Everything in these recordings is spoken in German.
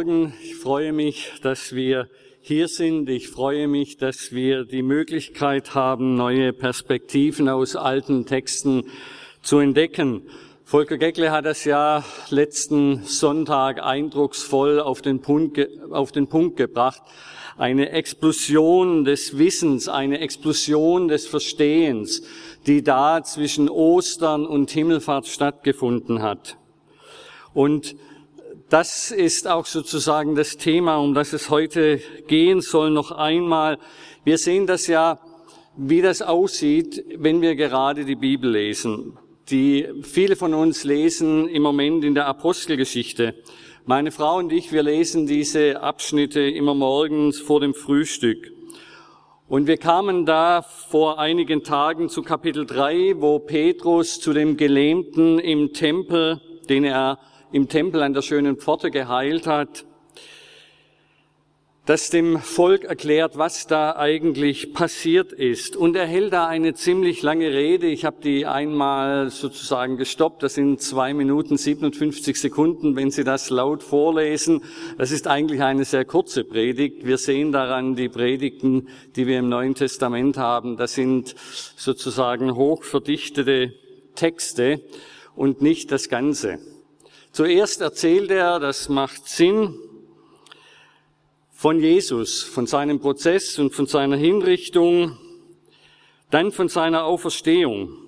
Morgen. Ich freue mich, dass wir hier sind. Ich freue mich, dass wir die Möglichkeit haben, neue Perspektiven aus alten Texten zu entdecken. Volker Geckle hat das ja letzten Sonntag eindrucksvoll auf den Punkt, auf den Punkt gebracht. Eine Explosion des Wissens, eine Explosion des Verstehens, die da zwischen Ostern und Himmelfahrt stattgefunden hat. Und das ist auch sozusagen das Thema, um das es heute gehen soll, noch einmal. Wir sehen das ja, wie das aussieht, wenn wir gerade die Bibel lesen. Die viele von uns lesen im Moment in der Apostelgeschichte. Meine Frau und ich, wir lesen diese Abschnitte immer morgens vor dem Frühstück. Und wir kamen da vor einigen Tagen zu Kapitel 3, wo Petrus zu dem Gelähmten im Tempel, den er im Tempel an der schönen Pforte geheilt hat, das dem Volk erklärt, was da eigentlich passiert ist. Und er hält da eine ziemlich lange Rede. Ich habe die einmal sozusagen gestoppt. Das sind zwei Minuten 57 Sekunden, wenn Sie das laut vorlesen. Das ist eigentlich eine sehr kurze Predigt. Wir sehen daran die Predigten, die wir im Neuen Testament haben. Das sind sozusagen hochverdichtete Texte und nicht das Ganze. Zuerst erzählt er, das macht Sinn, von Jesus, von seinem Prozess und von seiner Hinrichtung, dann von seiner Auferstehung.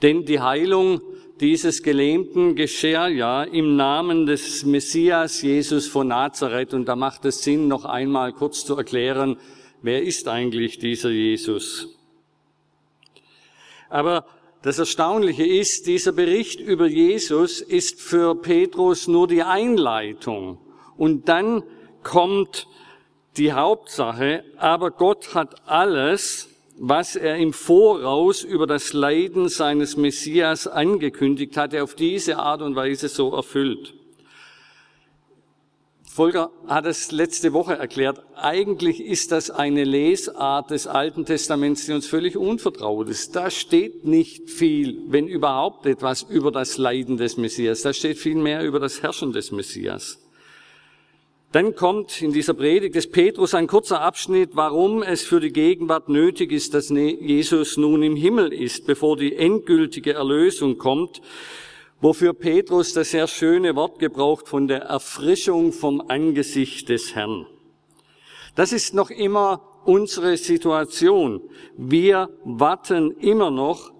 Denn die Heilung dieses Gelähmten geschah ja im Namen des Messias Jesus von Nazareth. Und da macht es Sinn, noch einmal kurz zu erklären, wer ist eigentlich dieser Jesus? Aber das Erstaunliche ist, dieser Bericht über Jesus ist für Petrus nur die Einleitung. Und dann kommt die Hauptsache, aber Gott hat alles, was er im Voraus über das Leiden seines Messias angekündigt hatte, auf diese Art und Weise so erfüllt. Volker hat es letzte Woche erklärt. Eigentlich ist das eine Lesart des Alten Testaments, die uns völlig unvertraut ist. Da steht nicht viel, wenn überhaupt etwas, über das Leiden des Messias. Da steht viel mehr über das Herrschen des Messias. Dann kommt in dieser Predigt des Petrus ein kurzer Abschnitt, warum es für die Gegenwart nötig ist, dass Jesus nun im Himmel ist, bevor die endgültige Erlösung kommt wofür Petrus das sehr schöne Wort gebraucht von der Erfrischung vom Angesicht des Herrn. Das ist noch immer unsere Situation. Wir warten immer noch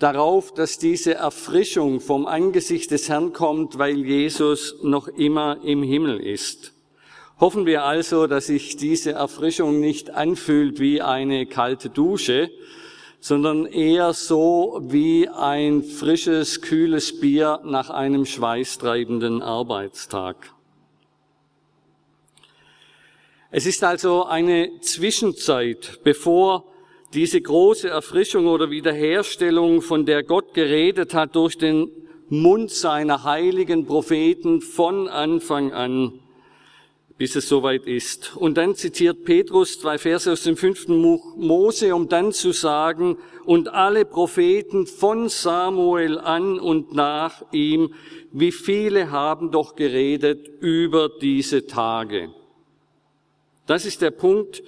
darauf, dass diese Erfrischung vom Angesicht des Herrn kommt, weil Jesus noch immer im Himmel ist. Hoffen wir also, dass sich diese Erfrischung nicht anfühlt wie eine kalte Dusche, sondern eher so wie ein frisches, kühles Bier nach einem schweißtreibenden Arbeitstag. Es ist also eine Zwischenzeit, bevor diese große Erfrischung oder Wiederherstellung, von der Gott geredet hat durch den Mund seiner heiligen Propheten von Anfang an bis es soweit ist. Und dann zitiert Petrus zwei Verse aus dem fünften Mose, um dann zu sagen, und alle Propheten von Samuel an und nach ihm, wie viele haben doch geredet über diese Tage. Das ist der Punkt,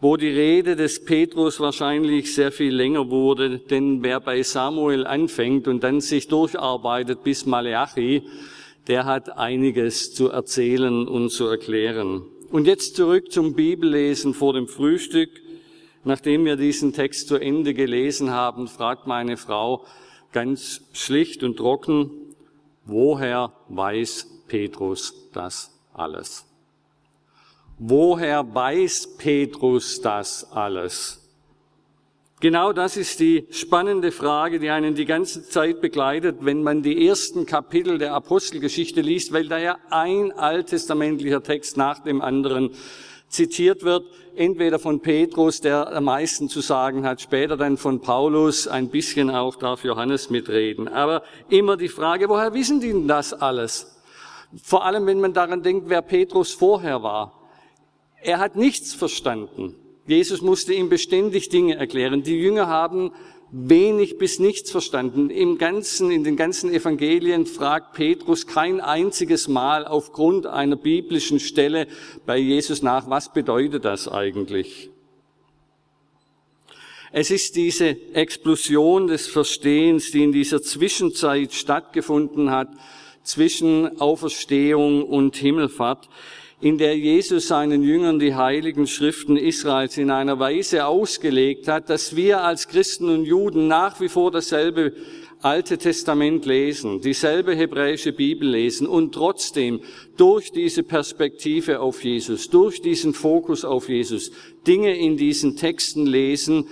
wo die Rede des Petrus wahrscheinlich sehr viel länger wurde, denn wer bei Samuel anfängt und dann sich durcharbeitet bis Maleachi, der hat einiges zu erzählen und zu erklären. Und jetzt zurück zum Bibellesen vor dem Frühstück. Nachdem wir diesen Text zu Ende gelesen haben, fragt meine Frau ganz schlicht und trocken, woher weiß Petrus das alles? Woher weiß Petrus das alles? Genau das ist die spannende Frage, die einen die ganze Zeit begleitet, wenn man die ersten Kapitel der Apostelgeschichte liest, weil da ja ein alttestamentlicher Text nach dem anderen zitiert wird, entweder von Petrus, der am meisten zu sagen hat, später dann von Paulus, ein bisschen auch darf Johannes mitreden. Aber immer die Frage, woher wissen die denn das alles? Vor allem, wenn man daran denkt, wer Petrus vorher war. Er hat nichts verstanden. Jesus musste ihm beständig Dinge erklären. Die Jünger haben wenig bis nichts verstanden. Im ganzen, in den ganzen Evangelien fragt Petrus kein einziges Mal aufgrund einer biblischen Stelle bei Jesus nach, was bedeutet das eigentlich? Es ist diese Explosion des Verstehens, die in dieser Zwischenzeit stattgefunden hat, zwischen Auferstehung und Himmelfahrt, in der Jesus seinen Jüngern die heiligen Schriften Israels in einer Weise ausgelegt hat, dass wir als Christen und Juden nach wie vor dasselbe Alte Testament lesen, dieselbe hebräische Bibel lesen und trotzdem durch diese Perspektive auf Jesus, durch diesen Fokus auf Jesus, Dinge in diesen Texten lesen,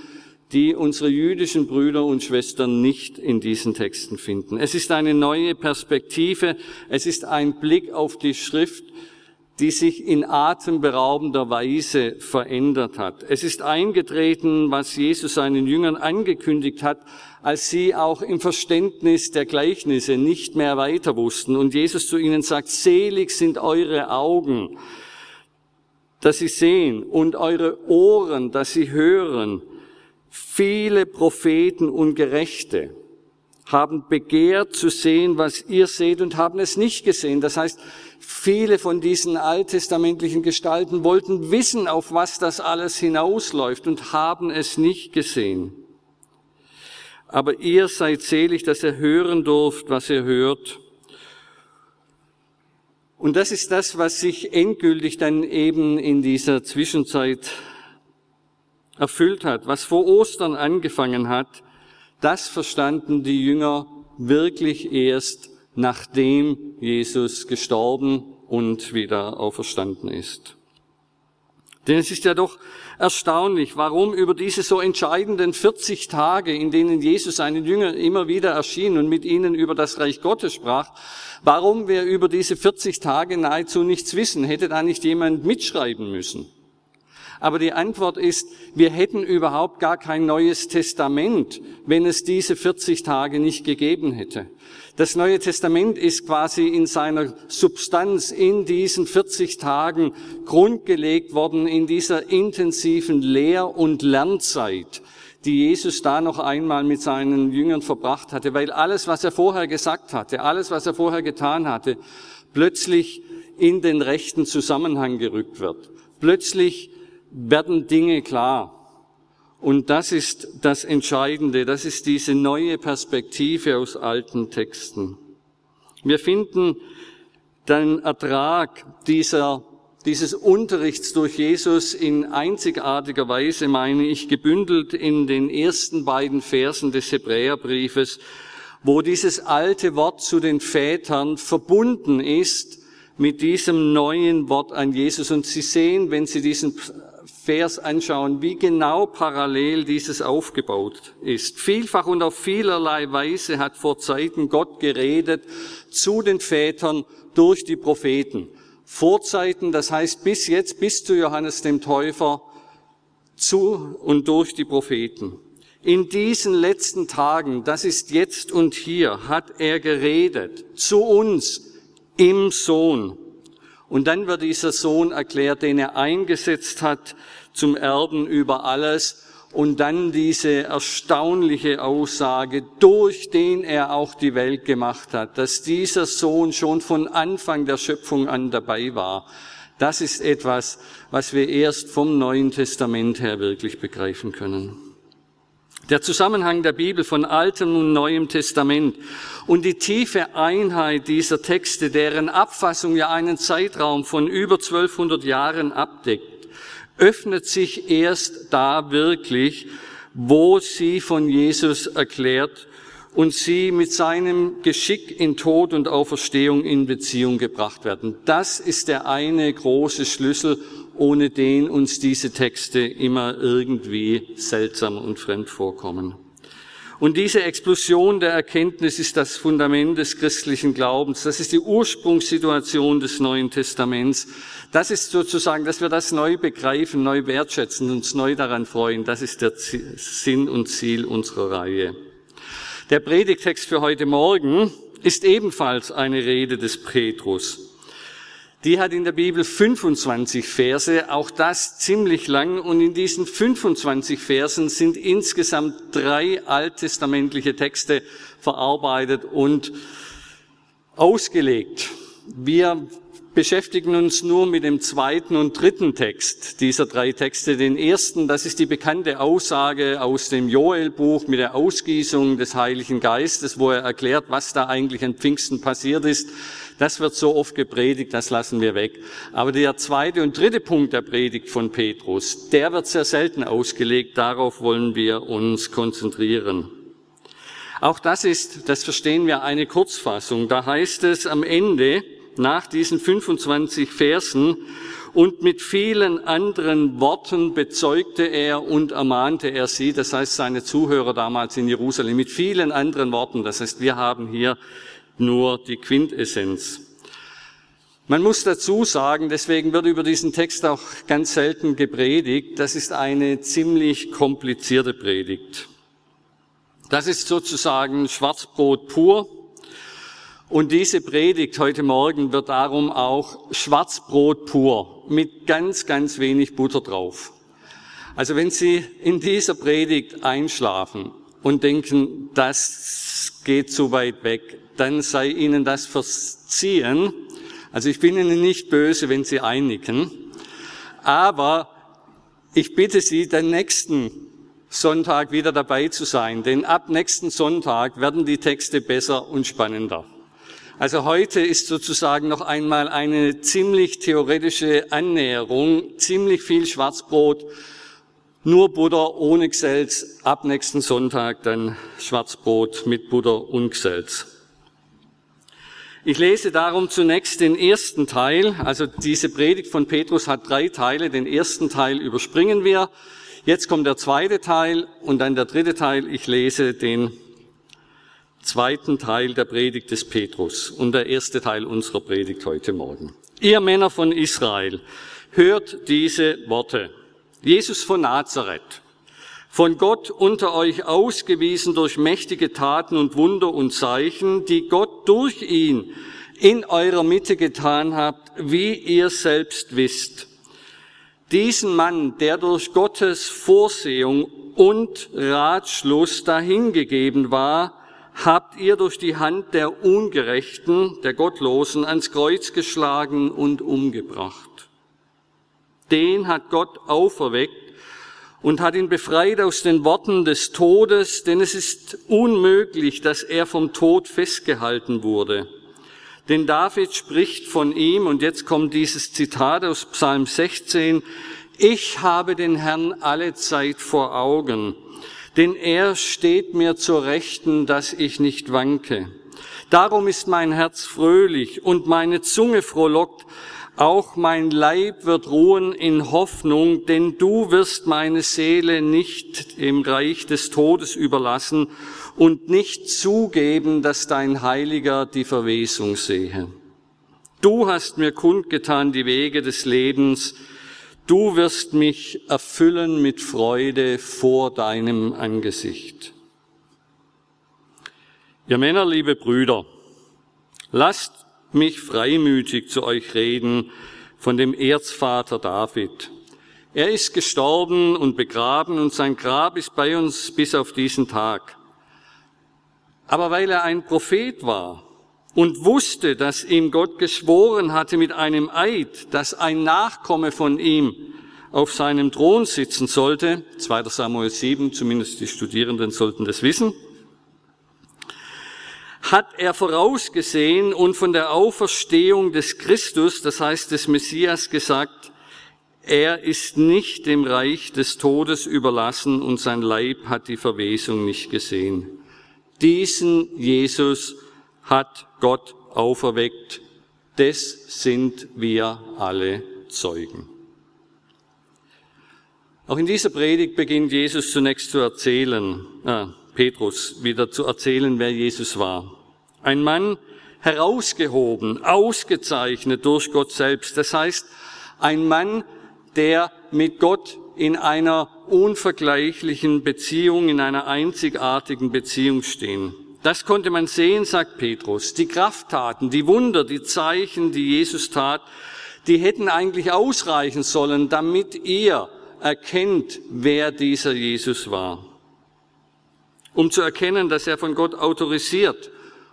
die unsere jüdischen Brüder und Schwestern nicht in diesen Texten finden. Es ist eine neue Perspektive, es ist ein Blick auf die Schrift, die sich in atemberaubender Weise verändert hat. Es ist eingetreten, was Jesus seinen Jüngern angekündigt hat, als sie auch im Verständnis der Gleichnisse nicht mehr weiter wussten. Und Jesus zu ihnen sagt, selig sind eure Augen, dass sie sehen und eure Ohren, dass sie hören. Viele Propheten und Gerechte haben begehrt zu sehen, was ihr seht und haben es nicht gesehen. Das heißt, viele von diesen alttestamentlichen Gestalten wollten wissen, auf was das alles hinausläuft und haben es nicht gesehen. Aber ihr seid selig, dass ihr hören durft, was ihr hört. Und das ist das, was sich endgültig dann eben in dieser Zwischenzeit erfüllt hat, was vor Ostern angefangen hat, das verstanden die Jünger wirklich erst, nachdem Jesus gestorben und wieder auferstanden ist. Denn es ist ja doch erstaunlich, warum über diese so entscheidenden 40 Tage, in denen Jesus seinen Jüngern immer wieder erschien und mit ihnen über das Reich Gottes sprach, warum wir über diese 40 Tage nahezu nichts wissen. Hätte da nicht jemand mitschreiben müssen? Aber die Antwort ist, wir hätten überhaupt gar kein neues Testament, wenn es diese 40 Tage nicht gegeben hätte. Das Neue Testament ist quasi in seiner Substanz in diesen 40 Tagen grundgelegt worden, in dieser intensiven Lehr- und Lernzeit, die Jesus da noch einmal mit seinen Jüngern verbracht hatte, weil alles, was er vorher gesagt hatte, alles, was er vorher getan hatte, plötzlich in den rechten Zusammenhang gerückt wird. Plötzlich werden Dinge klar. Und das ist das Entscheidende, das ist diese neue Perspektive aus alten Texten. Wir finden den Ertrag dieser, dieses Unterrichts durch Jesus in einzigartiger Weise, meine ich, gebündelt in den ersten beiden Versen des Hebräerbriefes, wo dieses alte Wort zu den Vätern verbunden ist mit diesem neuen Wort an Jesus. Und Sie sehen, wenn Sie diesen Vers anschauen, wie genau parallel dieses aufgebaut ist. Vielfach und auf vielerlei Weise hat vor Zeiten Gott geredet zu den Vätern durch die Propheten. Vorzeiten, das heißt bis jetzt, bis zu Johannes dem Täufer, zu und durch die Propheten. In diesen letzten Tagen, das ist jetzt und hier, hat er geredet zu uns im Sohn. Und dann wird dieser Sohn erklärt, den er eingesetzt hat zum Erben über alles. Und dann diese erstaunliche Aussage, durch den er auch die Welt gemacht hat, dass dieser Sohn schon von Anfang der Schöpfung an dabei war. Das ist etwas, was wir erst vom Neuen Testament her wirklich begreifen können. Der Zusammenhang der Bibel von Altem und Neuem Testament und die tiefe Einheit dieser Texte, deren Abfassung ja einen Zeitraum von über 1200 Jahren abdeckt, öffnet sich erst da wirklich, wo sie von Jesus erklärt und sie mit seinem Geschick in Tod und Auferstehung in Beziehung gebracht werden. Das ist der eine große Schlüssel, ohne den uns diese Texte immer irgendwie seltsam und fremd vorkommen. Und diese Explosion der Erkenntnis ist das Fundament des christlichen Glaubens. Das ist die Ursprungssituation des Neuen Testaments. Das ist sozusagen, dass wir das neu begreifen, neu wertschätzen, uns neu daran freuen. Das ist der Sinn und Ziel unserer Reihe. Der Predigtext für heute Morgen ist ebenfalls eine Rede des Petrus. Die hat in der Bibel 25 Verse, auch das ziemlich lang. Und in diesen 25 Versen sind insgesamt drei alttestamentliche Texte verarbeitet und ausgelegt. Wir beschäftigen uns nur mit dem zweiten und dritten Text dieser drei Texte. Den ersten, das ist die bekannte Aussage aus dem Joelbuch mit der Ausgießung des Heiligen Geistes, wo er erklärt, was da eigentlich an Pfingsten passiert ist. Das wird so oft gepredigt, das lassen wir weg. Aber der zweite und dritte Punkt der Predigt von Petrus, der wird sehr selten ausgelegt. Darauf wollen wir uns konzentrieren. Auch das ist, das verstehen wir, eine Kurzfassung. Da heißt es am Ende, nach diesen 25 Versen, und mit vielen anderen Worten bezeugte er und ermahnte er sie, das heißt seine Zuhörer damals in Jerusalem, mit vielen anderen Worten. Das heißt, wir haben hier nur die Quintessenz. Man muss dazu sagen, deswegen wird über diesen Text auch ganz selten gepredigt, das ist eine ziemlich komplizierte Predigt. Das ist sozusagen Schwarzbrot pur. Und diese Predigt heute Morgen wird darum auch Schwarzbrot pur mit ganz, ganz wenig Butter drauf. Also wenn Sie in dieser Predigt einschlafen und denken, das geht zu weit weg, dann sei Ihnen das verziehen. Also ich bin Ihnen nicht böse, wenn Sie einnicken, aber ich bitte Sie, den nächsten Sonntag wieder dabei zu sein, denn ab nächsten Sonntag werden die Texte besser und spannender. Also heute ist sozusagen noch einmal eine ziemlich theoretische Annäherung, ziemlich viel Schwarzbrot, nur Butter ohne Geselz, ab nächsten Sonntag dann Schwarzbrot mit Butter und Geselz. Ich lese darum zunächst den ersten Teil. Also diese Predigt von Petrus hat drei Teile. Den ersten Teil überspringen wir. Jetzt kommt der zweite Teil und dann der dritte Teil. Ich lese den zweiten Teil der Predigt des Petrus und der erste Teil unserer Predigt heute Morgen. Ihr Männer von Israel, hört diese Worte. Jesus von Nazareth, von Gott unter euch ausgewiesen durch mächtige Taten und Wunder und Zeichen, die Gott durch ihn in eurer Mitte getan habt, wie ihr selbst wisst. Diesen Mann, der durch Gottes Vorsehung und Ratschluss dahingegeben war, habt ihr durch die Hand der Ungerechten, der Gottlosen, ans Kreuz geschlagen und umgebracht. Den hat Gott auferweckt und hat ihn befreit aus den Worten des Todes, denn es ist unmöglich, dass er vom Tod festgehalten wurde. Denn David spricht von ihm, und jetzt kommt dieses Zitat aus Psalm 16, ich habe den Herrn alle Zeit vor Augen, denn er steht mir zur Rechten, dass ich nicht wanke. Darum ist mein Herz fröhlich und meine Zunge frohlockt, auch mein Leib wird ruhen in Hoffnung, denn du wirst meine Seele nicht im Reich des Todes überlassen und nicht zugeben, dass dein Heiliger die Verwesung sehe. Du hast mir kundgetan die Wege des Lebens, du wirst mich erfüllen mit Freude vor deinem Angesicht. Ihr Männer, liebe Brüder, lasst mich freimütig zu euch reden von dem Erzvater David. Er ist gestorben und begraben und sein Grab ist bei uns bis auf diesen Tag. Aber weil er ein Prophet war und wusste, dass ihm Gott geschworen hatte mit einem Eid, dass ein Nachkomme von ihm auf seinem Thron sitzen sollte, 2 Samuel 7, zumindest die Studierenden sollten das wissen, hat er vorausgesehen und von der Auferstehung des Christus, das heißt des Messias, gesagt, er ist nicht dem Reich des Todes überlassen und sein Leib hat die Verwesung nicht gesehen. Diesen Jesus hat Gott auferweckt. Des sind wir alle Zeugen. Auch in dieser Predigt beginnt Jesus zunächst zu erzählen, äh, Petrus wieder zu erzählen, wer Jesus war. Ein Mann, herausgehoben, ausgezeichnet durch Gott selbst. Das heißt, ein Mann, der mit Gott in einer unvergleichlichen Beziehung, in einer einzigartigen Beziehung stehen. Das konnte man sehen, sagt Petrus. Die Krafttaten, die Wunder, die Zeichen, die Jesus tat, die hätten eigentlich ausreichen sollen, damit ihr erkennt, wer dieser Jesus war. Um zu erkennen, dass er von Gott autorisiert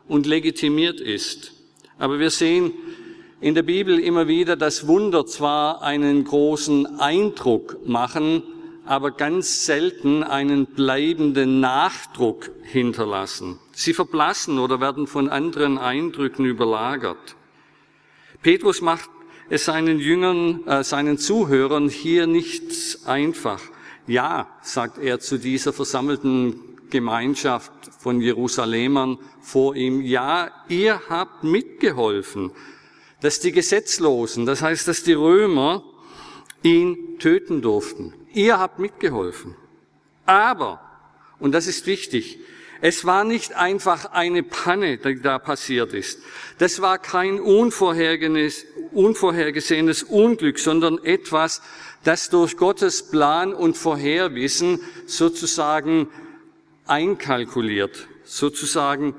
und legitimiert ist. Aber wir sehen in der Bibel immer wieder, dass Wunder zwar einen großen Eindruck machen, aber ganz selten einen bleibenden Nachdruck hinterlassen. Sie verblassen oder werden von anderen Eindrücken überlagert. Petrus macht es seinen Jüngern, äh, seinen Zuhörern hier nicht einfach. Ja, sagt er zu dieser versammelten Gemeinschaft von Jerusalemern vor ihm, ja, ihr habt mitgeholfen, dass die Gesetzlosen, das heißt, dass die Römer ihn töten durften. Ihr habt mitgeholfen. Aber, und das ist wichtig, es war nicht einfach eine Panne, die da passiert ist. Das war kein unvorhergesehenes Unglück, sondern etwas, das durch Gottes Plan und Vorherwissen sozusagen einkalkuliert, sozusagen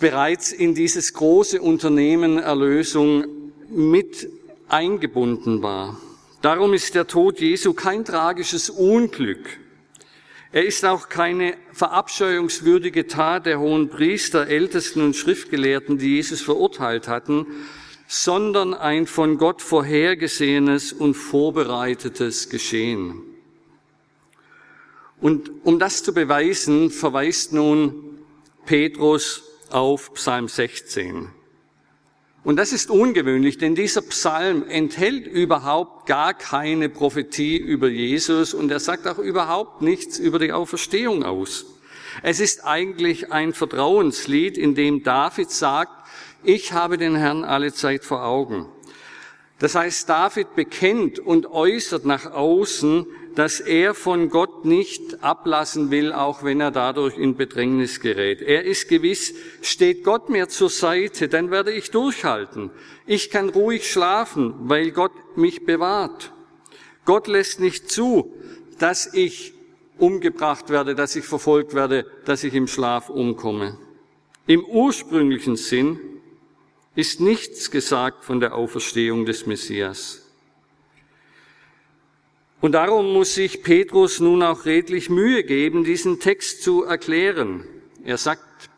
bereits in dieses große Unternehmen Erlösung mit eingebunden war. Darum ist der Tod Jesu kein tragisches Unglück, er ist auch keine verabscheuungswürdige Tat der hohen Priester, Ältesten und Schriftgelehrten, die Jesus verurteilt hatten, sondern ein von Gott vorhergesehenes und vorbereitetes Geschehen. Und um das zu beweisen, verweist nun Petrus auf Psalm 16. Und das ist ungewöhnlich, denn dieser Psalm enthält überhaupt gar keine Prophetie über Jesus und er sagt auch überhaupt nichts über die Auferstehung aus. Es ist eigentlich ein Vertrauenslied, in dem David sagt, ich habe den Herrn alle Zeit vor Augen. Das heißt, David bekennt und äußert nach außen, dass er von Gott nicht ablassen will, auch wenn er dadurch in Bedrängnis gerät. Er ist gewiss, steht Gott mir zur Seite, dann werde ich durchhalten. Ich kann ruhig schlafen, weil Gott mich bewahrt. Gott lässt nicht zu, dass ich umgebracht werde, dass ich verfolgt werde, dass ich im Schlaf umkomme. Im ursprünglichen Sinn ist nichts gesagt von der Auferstehung des Messias. Und darum muss sich Petrus nun auch redlich Mühe geben, diesen Text zu erklären. Er sagt,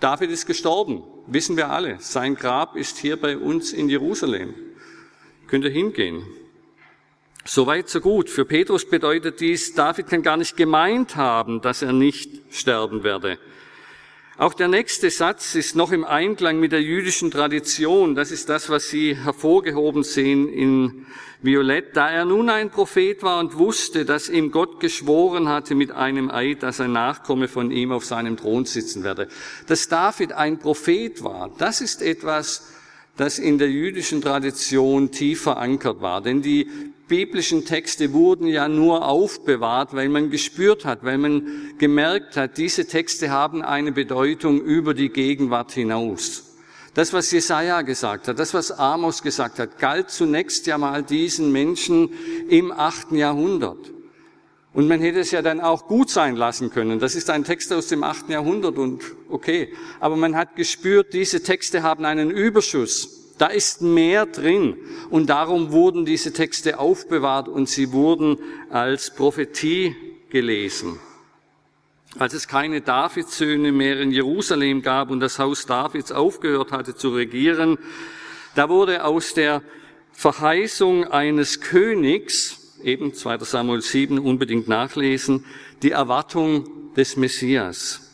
David ist gestorben, wissen wir alle. Sein Grab ist hier bei uns in Jerusalem. Könnt ihr hingehen. Soweit, so gut. Für Petrus bedeutet dies, David kann gar nicht gemeint haben, dass er nicht sterben werde. Auch der nächste Satz ist noch im Einklang mit der jüdischen Tradition. Das ist das, was Sie hervorgehoben sehen in Violett. Da er nun ein Prophet war und wusste, dass ihm Gott geschworen hatte mit einem Eid, dass ein Nachkomme von ihm auf seinem Thron sitzen werde. Dass David ein Prophet war, das ist etwas, das in der jüdischen Tradition tief verankert war. Denn die biblischen Texte wurden ja nur aufbewahrt, weil man gespürt hat, weil man gemerkt hat, diese Texte haben eine Bedeutung über die Gegenwart hinaus. Das, was Jesaja gesagt hat, das, was Amos gesagt hat, galt zunächst ja mal diesen Menschen im achten Jahrhundert. Und man hätte es ja dann auch gut sein lassen können. Das ist ein Text aus dem achten Jahrhundert und okay. Aber man hat gespürt, diese Texte haben einen Überschuss. Da ist mehr drin. Und darum wurden diese Texte aufbewahrt und sie wurden als Prophetie gelesen. Als es keine Davidssöhne mehr in Jerusalem gab und das Haus Davids aufgehört hatte zu regieren, da wurde aus der Verheißung eines Königs, eben 2. Samuel 7 unbedingt nachlesen, die Erwartung des Messias.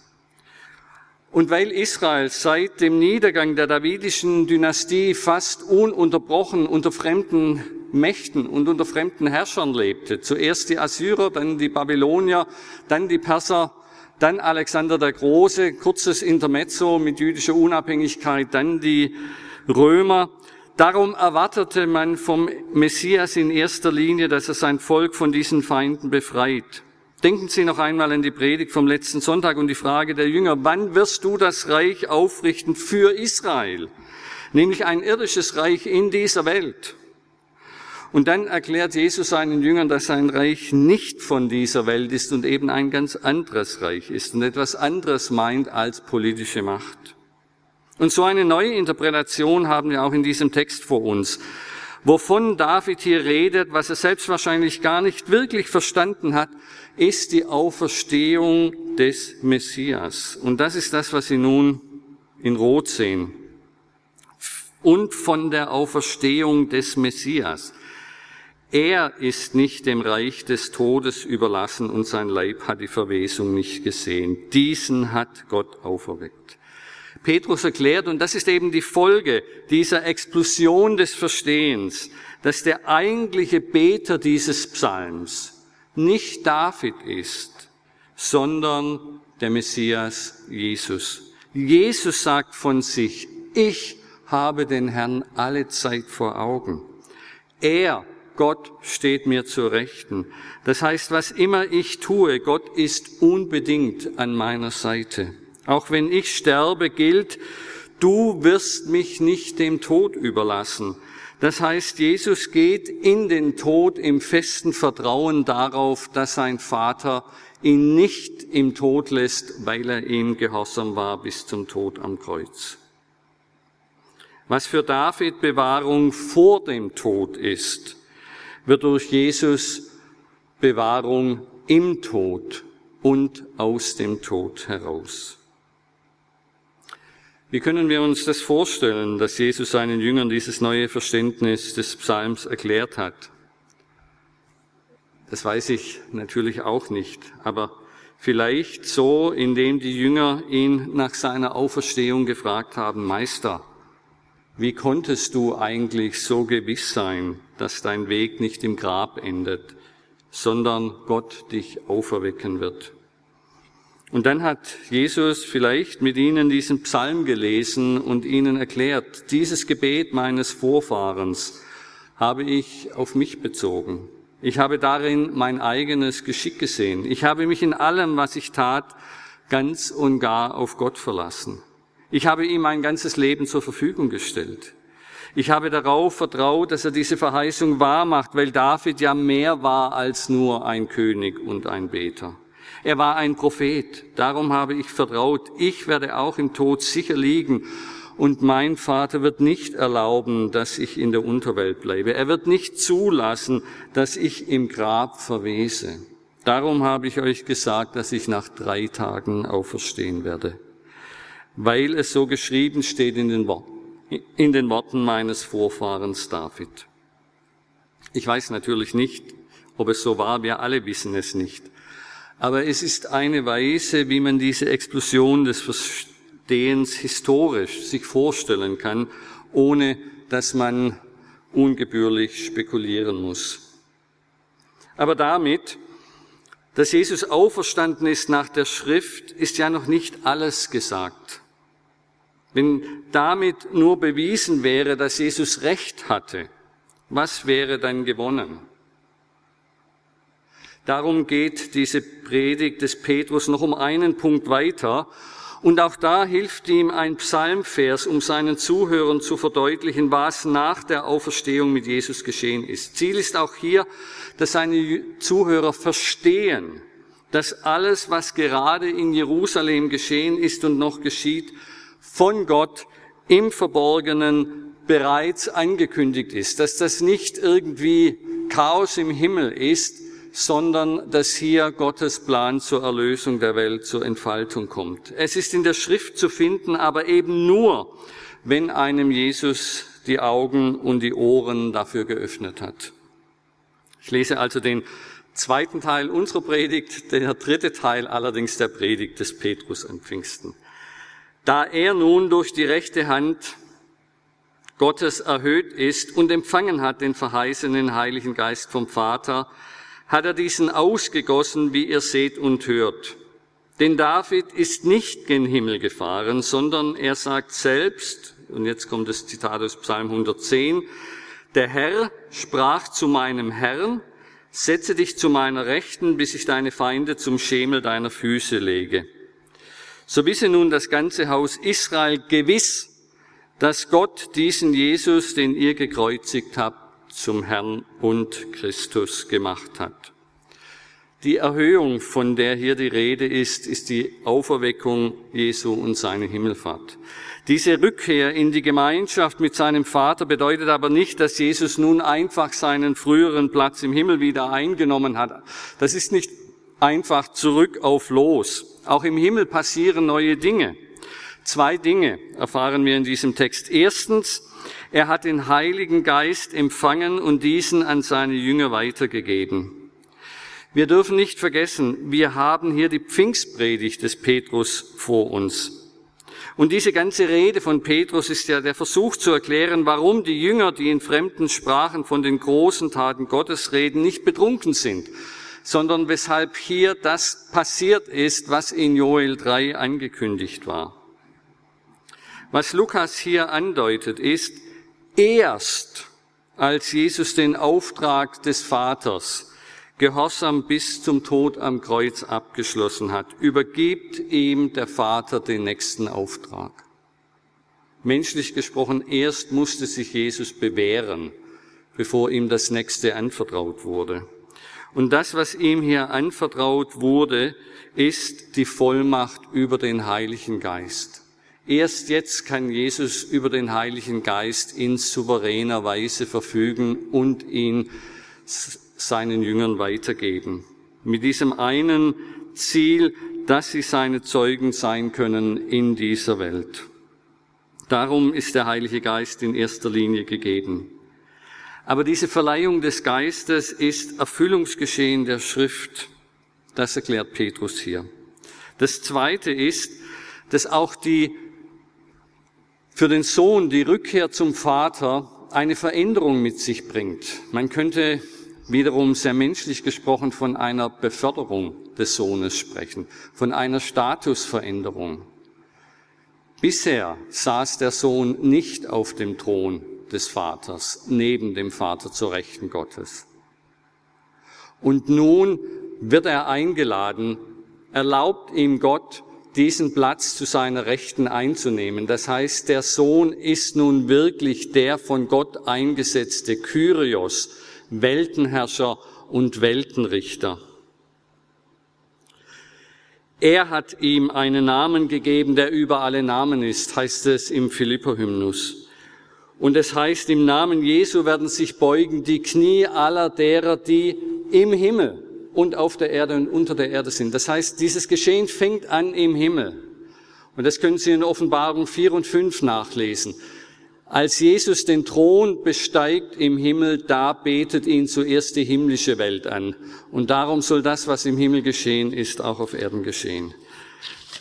Und weil Israel seit dem Niedergang der davidischen Dynastie fast ununterbrochen unter fremden Mächten und unter fremden Herrschern lebte, zuerst die Assyrer, dann die Babylonier, dann die Perser, dann Alexander der Große, kurzes Intermezzo mit jüdischer Unabhängigkeit, dann die Römer. Darum erwartete man vom Messias in erster Linie, dass er sein Volk von diesen Feinden befreit. Denken Sie noch einmal an die Predigt vom letzten Sonntag und die Frage der Jünger, wann wirst du das Reich aufrichten für Israel? Nämlich ein irdisches Reich in dieser Welt. Und dann erklärt Jesus seinen Jüngern, dass sein Reich nicht von dieser Welt ist und eben ein ganz anderes Reich ist und etwas anderes meint als politische Macht. Und so eine neue Interpretation haben wir auch in diesem Text vor uns. Wovon David hier redet, was er selbst wahrscheinlich gar nicht wirklich verstanden hat, ist die Auferstehung des Messias. Und das ist das, was Sie nun in Rot sehen. Und von der Auferstehung des Messias. Er ist nicht dem Reich des Todes überlassen und sein Leib hat die Verwesung nicht gesehen. Diesen hat Gott auferweckt. Petrus erklärt, und das ist eben die Folge dieser Explosion des Verstehens, dass der eigentliche Beter dieses Psalms nicht David ist, sondern der Messias Jesus. Jesus sagt von sich, ich habe den Herrn alle Zeit vor Augen. Er, Gott, steht mir zur Rechten. Das heißt, was immer ich tue, Gott ist unbedingt an meiner Seite. Auch wenn ich sterbe, gilt, du wirst mich nicht dem Tod überlassen. Das heißt, Jesus geht in den Tod im festen Vertrauen darauf, dass sein Vater ihn nicht im Tod lässt, weil er ihm gehorsam war bis zum Tod am Kreuz. Was für David Bewahrung vor dem Tod ist, wird durch Jesus Bewahrung im Tod und aus dem Tod heraus. Wie können wir uns das vorstellen, dass Jesus seinen Jüngern dieses neue Verständnis des Psalms erklärt hat? Das weiß ich natürlich auch nicht, aber vielleicht so, indem die Jünger ihn nach seiner Auferstehung gefragt haben, Meister, wie konntest du eigentlich so gewiss sein, dass dein Weg nicht im Grab endet, sondern Gott dich auferwecken wird? Und dann hat Jesus vielleicht mit ihnen diesen Psalm gelesen und ihnen erklärt, dieses Gebet meines Vorfahrens habe ich auf mich bezogen. Ich habe darin mein eigenes Geschick gesehen. Ich habe mich in allem, was ich tat, ganz und gar auf Gott verlassen. Ich habe ihm mein ganzes Leben zur Verfügung gestellt. Ich habe darauf vertraut, dass er diese Verheißung wahr macht, weil David ja mehr war als nur ein König und ein Beter. Er war ein Prophet. Darum habe ich vertraut, ich werde auch im Tod sicher liegen. Und mein Vater wird nicht erlauben, dass ich in der Unterwelt bleibe. Er wird nicht zulassen, dass ich im Grab verwese. Darum habe ich euch gesagt, dass ich nach drei Tagen auferstehen werde. Weil es so geschrieben steht in den, Worten, in den Worten meines Vorfahrens David. Ich weiß natürlich nicht, ob es so war. Wir alle wissen es nicht. Aber es ist eine Weise, wie man diese Explosion des Verstehens historisch sich vorstellen kann, ohne dass man ungebührlich spekulieren muss. Aber damit, dass Jesus auferstanden ist nach der Schrift, ist ja noch nicht alles gesagt. Wenn damit nur bewiesen wäre, dass Jesus Recht hatte, was wäre dann gewonnen? Darum geht diese Predigt des Petrus noch um einen Punkt weiter. Und auch da hilft ihm ein Psalmvers, um seinen Zuhörern zu verdeutlichen, was nach der Auferstehung mit Jesus geschehen ist. Ziel ist auch hier, dass seine Zuhörer verstehen, dass alles, was gerade in Jerusalem geschehen ist und noch geschieht, von Gott im Verborgenen bereits angekündigt ist, dass das nicht irgendwie Chaos im Himmel ist, sondern dass hier Gottes Plan zur Erlösung der Welt zur Entfaltung kommt. Es ist in der Schrift zu finden, aber eben nur, wenn einem Jesus die Augen und die Ohren dafür geöffnet hat. Ich lese also den zweiten Teil unserer Predigt, der dritte Teil allerdings der Predigt des Petrus an Pfingsten. Da er nun durch die rechte Hand Gottes erhöht ist und empfangen hat den verheißenen Heiligen Geist vom Vater, hat er diesen ausgegossen, wie ihr seht und hört. Denn David ist nicht gen Himmel gefahren, sondern er sagt selbst, und jetzt kommt das Zitat aus Psalm 110, der Herr sprach zu meinem Herrn, setze dich zu meiner Rechten, bis ich deine Feinde zum Schemel deiner Füße lege. So wisse nun das ganze Haus Israel gewiss, dass Gott diesen Jesus, den ihr gekreuzigt habt, zum Herrn und Christus gemacht hat. Die Erhöhung, von der hier die Rede ist, ist die Auferweckung Jesu und seine Himmelfahrt. Diese Rückkehr in die Gemeinschaft mit seinem Vater bedeutet aber nicht, dass Jesus nun einfach seinen früheren Platz im Himmel wieder eingenommen hat. Das ist nicht einfach zurück auf los. Auch im Himmel passieren neue Dinge. Zwei Dinge erfahren wir in diesem Text. Erstens, er hat den Heiligen Geist empfangen und diesen an seine Jünger weitergegeben. Wir dürfen nicht vergessen, wir haben hier die Pfingstpredigt des Petrus vor uns. Und diese ganze Rede von Petrus ist ja der Versuch zu erklären, warum die Jünger, die in fremden Sprachen von den großen Taten Gottes reden, nicht betrunken sind, sondern weshalb hier das passiert ist, was in Joel 3 angekündigt war. Was Lukas hier andeutet, ist, erst als Jesus den Auftrag des Vaters Gehorsam bis zum Tod am Kreuz abgeschlossen hat, übergibt ihm der Vater den nächsten Auftrag. Menschlich gesprochen, erst musste sich Jesus bewähren, bevor ihm das nächste anvertraut wurde. Und das, was ihm hier anvertraut wurde, ist die Vollmacht über den Heiligen Geist. Erst jetzt kann Jesus über den Heiligen Geist in souveräner Weise verfügen und ihn seinen Jüngern weitergeben. Mit diesem einen Ziel, dass sie seine Zeugen sein können in dieser Welt. Darum ist der Heilige Geist in erster Linie gegeben. Aber diese Verleihung des Geistes ist Erfüllungsgeschehen der Schrift. Das erklärt Petrus hier. Das zweite ist, dass auch die, für den Sohn die Rückkehr zum Vater eine Veränderung mit sich bringt. Man könnte wiederum sehr menschlich gesprochen von einer Beförderung des Sohnes sprechen, von einer Statusveränderung. Bisher saß der Sohn nicht auf dem Thron des Vaters, neben dem Vater zur Rechten Gottes. Und nun wird er eingeladen, erlaubt ihm Gott, diesen Platz zu seiner Rechten einzunehmen. Das heißt, der Sohn ist nun wirklich der von Gott eingesetzte Kyrios, Weltenherrscher und Weltenrichter. Er hat ihm einen Namen gegeben, der über alle Namen ist, heißt es im Philipper-Hymnus. Und es heißt, im Namen Jesu werden sich beugen die Knie aller derer, die im Himmel und auf der Erde und unter der Erde sind. Das heißt, dieses Geschehen fängt an im Himmel. Und das können Sie in Offenbarung 4 und 5 nachlesen. Als Jesus den Thron besteigt im Himmel, da betet ihn zuerst die himmlische Welt an. Und darum soll das, was im Himmel geschehen ist, auch auf Erden geschehen.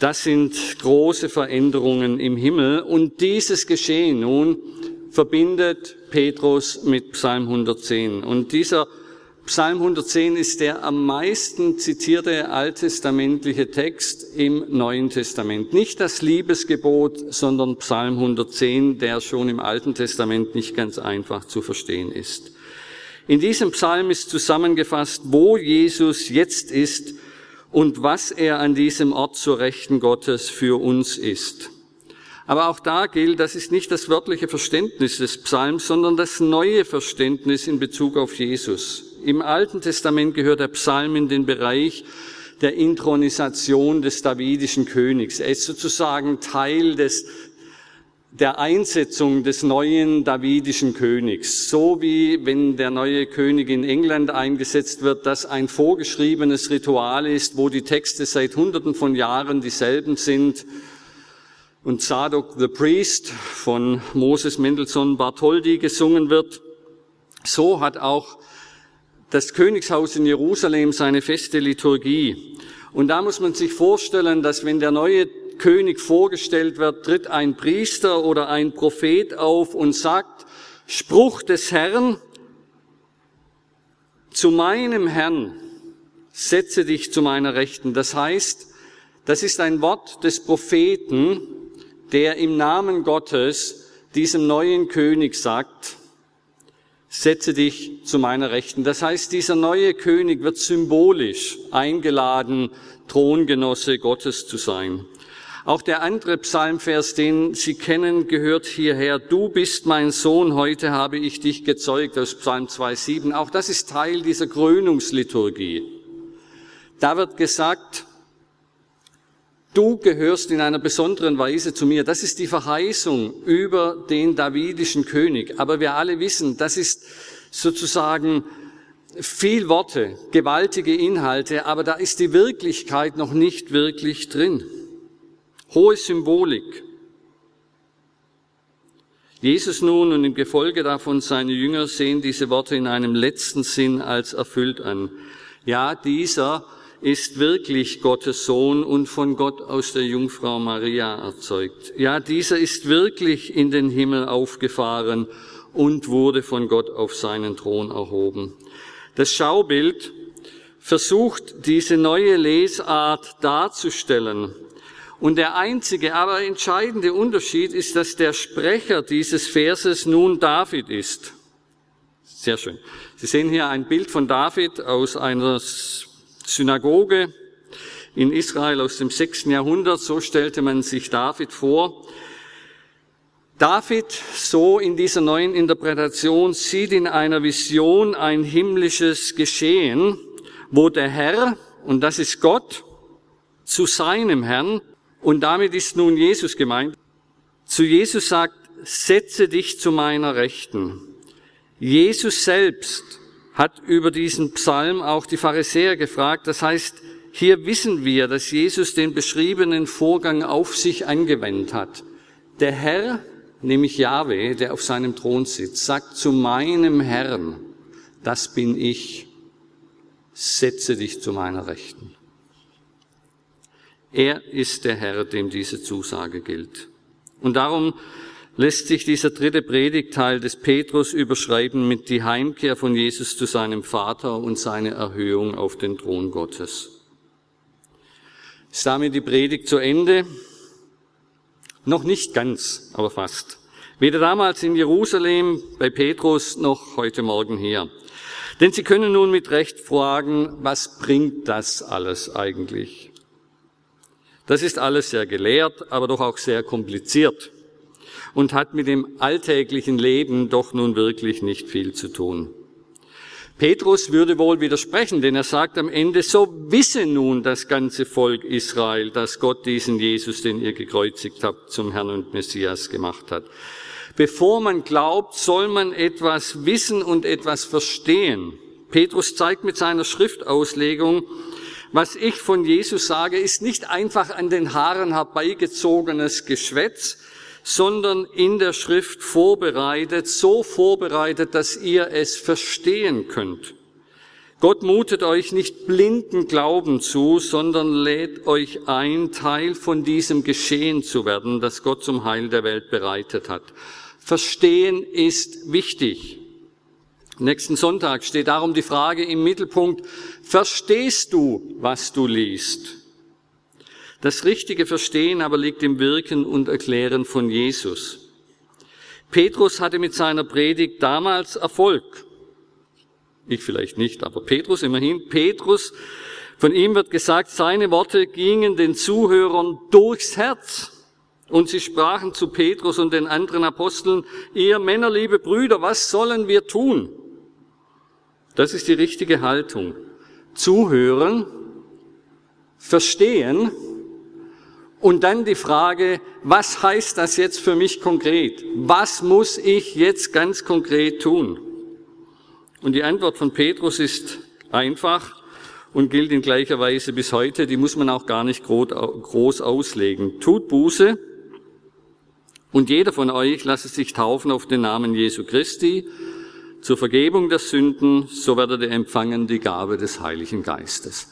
Das sind große Veränderungen im Himmel. Und dieses Geschehen nun verbindet Petrus mit Psalm 110. Und dieser Psalm 110 ist der am meisten zitierte alttestamentliche Text im Neuen Testament. Nicht das Liebesgebot, sondern Psalm 110, der schon im Alten Testament nicht ganz einfach zu verstehen ist. In diesem Psalm ist zusammengefasst, wo Jesus jetzt ist und was er an diesem Ort zur Rechten Gottes für uns ist. Aber auch da gilt, das ist nicht das wörtliche Verständnis des Psalms, sondern das neue Verständnis in Bezug auf Jesus. Im Alten Testament gehört der Psalm in den Bereich der Intronisation des davidischen Königs. Er ist sozusagen Teil des, der Einsetzung des neuen davidischen Königs. So wie wenn der neue König in England eingesetzt wird, das ein vorgeschriebenes Ritual ist, wo die Texte seit Hunderten von Jahren dieselben sind. Und Zadok the Priest von Moses Mendelssohn Bartholdy gesungen wird. So hat auch das Königshaus in Jerusalem seine feste Liturgie. Und da muss man sich vorstellen, dass wenn der neue König vorgestellt wird, tritt ein Priester oder ein Prophet auf und sagt, Spruch des Herrn, zu meinem Herrn setze dich zu meiner Rechten. Das heißt, Das ist ein Wort des Propheten, der im Namen Gottes diesem neuen König sagt, setze dich zu meiner Rechten. Das heißt, dieser neue König wird symbolisch eingeladen, Throngenosse Gottes zu sein. Auch der andere Psalmvers, den Sie kennen, gehört hierher. Du bist mein Sohn, heute habe ich dich gezeugt aus Psalm 2.7. Auch das ist Teil dieser Krönungsliturgie. Da wird gesagt, du gehörst in einer besonderen Weise zu mir. Das ist die Verheißung über den davidischen König. Aber wir alle wissen, das ist sozusagen viel Worte, gewaltige Inhalte, aber da ist die Wirklichkeit noch nicht wirklich drin. Hohe Symbolik. Jesus nun und im Gefolge davon seine Jünger sehen diese Worte in einem letzten Sinn als erfüllt an. Ja, dieser ist wirklich Gottes Sohn und von Gott aus der Jungfrau Maria erzeugt. Ja, dieser ist wirklich in den Himmel aufgefahren und wurde von Gott auf seinen Thron erhoben. Das Schaubild versucht diese neue Lesart darzustellen. Und der einzige, aber entscheidende Unterschied ist, dass der Sprecher dieses Verses nun David ist. Sehr schön. Sie sehen hier ein Bild von David aus einer Synagoge in Israel aus dem sechsten Jahrhundert. So stellte man sich David vor. David, so in dieser neuen Interpretation, sieht in einer Vision ein himmlisches Geschehen, wo der Herr, und das ist Gott, zu seinem Herrn, und damit ist nun Jesus gemeint, zu Jesus sagt, setze dich zu meiner Rechten. Jesus selbst hat über diesen Psalm auch die Pharisäer gefragt. Das heißt, hier wissen wir, dass Jesus den beschriebenen Vorgang auf sich angewendet hat. Der Herr nämlich Yahweh, der auf seinem Thron sitzt, sagt zu meinem Herrn, das bin ich, setze dich zu meiner Rechten. Er ist der Herr, dem diese Zusage gilt. Und darum lässt sich dieser dritte Predigtteil des Petrus überschreiben mit die Heimkehr von Jesus zu seinem Vater und seine Erhöhung auf den Thron Gottes. Ist damit die Predigt zu Ende? Noch nicht ganz, aber fast. Weder damals in Jerusalem bei Petrus noch heute Morgen hier. Denn Sie können nun mit Recht fragen, was bringt das alles eigentlich? Das ist alles sehr gelehrt, aber doch auch sehr kompliziert und hat mit dem alltäglichen Leben doch nun wirklich nicht viel zu tun. Petrus würde wohl widersprechen, denn er sagt am Ende, so wisse nun das ganze Volk Israel, dass Gott diesen Jesus, den ihr gekreuzigt habt, zum Herrn und Messias gemacht hat. Bevor man glaubt, soll man etwas wissen und etwas verstehen. Petrus zeigt mit seiner Schriftauslegung, was ich von Jesus sage, ist nicht einfach an den Haaren herbeigezogenes Geschwätz, sondern in der Schrift vorbereitet, so vorbereitet, dass ihr es verstehen könnt. Gott mutet euch nicht blinden Glauben zu, sondern lädt euch ein, Teil von diesem Geschehen zu werden, das Gott zum Heil der Welt bereitet hat. Verstehen ist wichtig. Nächsten Sonntag steht darum die Frage im Mittelpunkt, verstehst du, was du liest? Das richtige Verstehen aber liegt im Wirken und Erklären von Jesus. Petrus hatte mit seiner Predigt damals Erfolg. Ich vielleicht nicht, aber Petrus immerhin. Petrus, von ihm wird gesagt, seine Worte gingen den Zuhörern durchs Herz. Und sie sprachen zu Petrus und den anderen Aposteln, ihr Männer, liebe Brüder, was sollen wir tun? Das ist die richtige Haltung. Zuhören, verstehen und dann die Frage, was heißt das jetzt für mich konkret? Was muss ich jetzt ganz konkret tun? Und die Antwort von Petrus ist einfach und gilt in gleicher Weise bis heute. Die muss man auch gar nicht groß auslegen. Tut Buße und jeder von euch lasse sich taufen auf den Namen Jesu Christi zur Vergebung der Sünden, so werdet ihr empfangen die Gabe des Heiligen Geistes.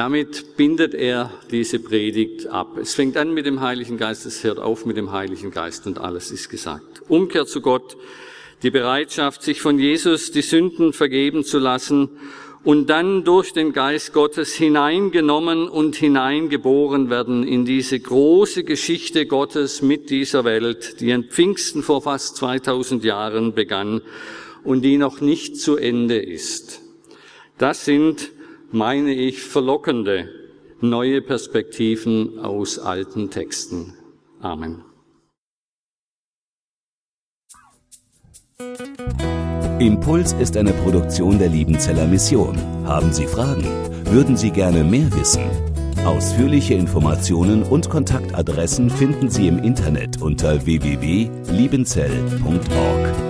Damit bindet er diese Predigt ab. Es fängt an mit dem Heiligen Geist, es hört auf mit dem Heiligen Geist und alles ist gesagt. Umkehr zu Gott, die Bereitschaft, sich von Jesus die Sünden vergeben zu lassen und dann durch den Geist Gottes hineingenommen und hineingeboren werden in diese große Geschichte Gottes mit dieser Welt, die an Pfingsten vor fast 2000 Jahren begann und die noch nicht zu Ende ist. Das sind, meine ich, verlockende neue Perspektiven aus alten Texten. Amen. Impuls ist eine Produktion der Liebenzeller Mission. Haben Sie Fragen? Würden Sie gerne mehr wissen? Ausführliche Informationen und Kontaktadressen finden Sie im Internet unter www.liebenzell.org.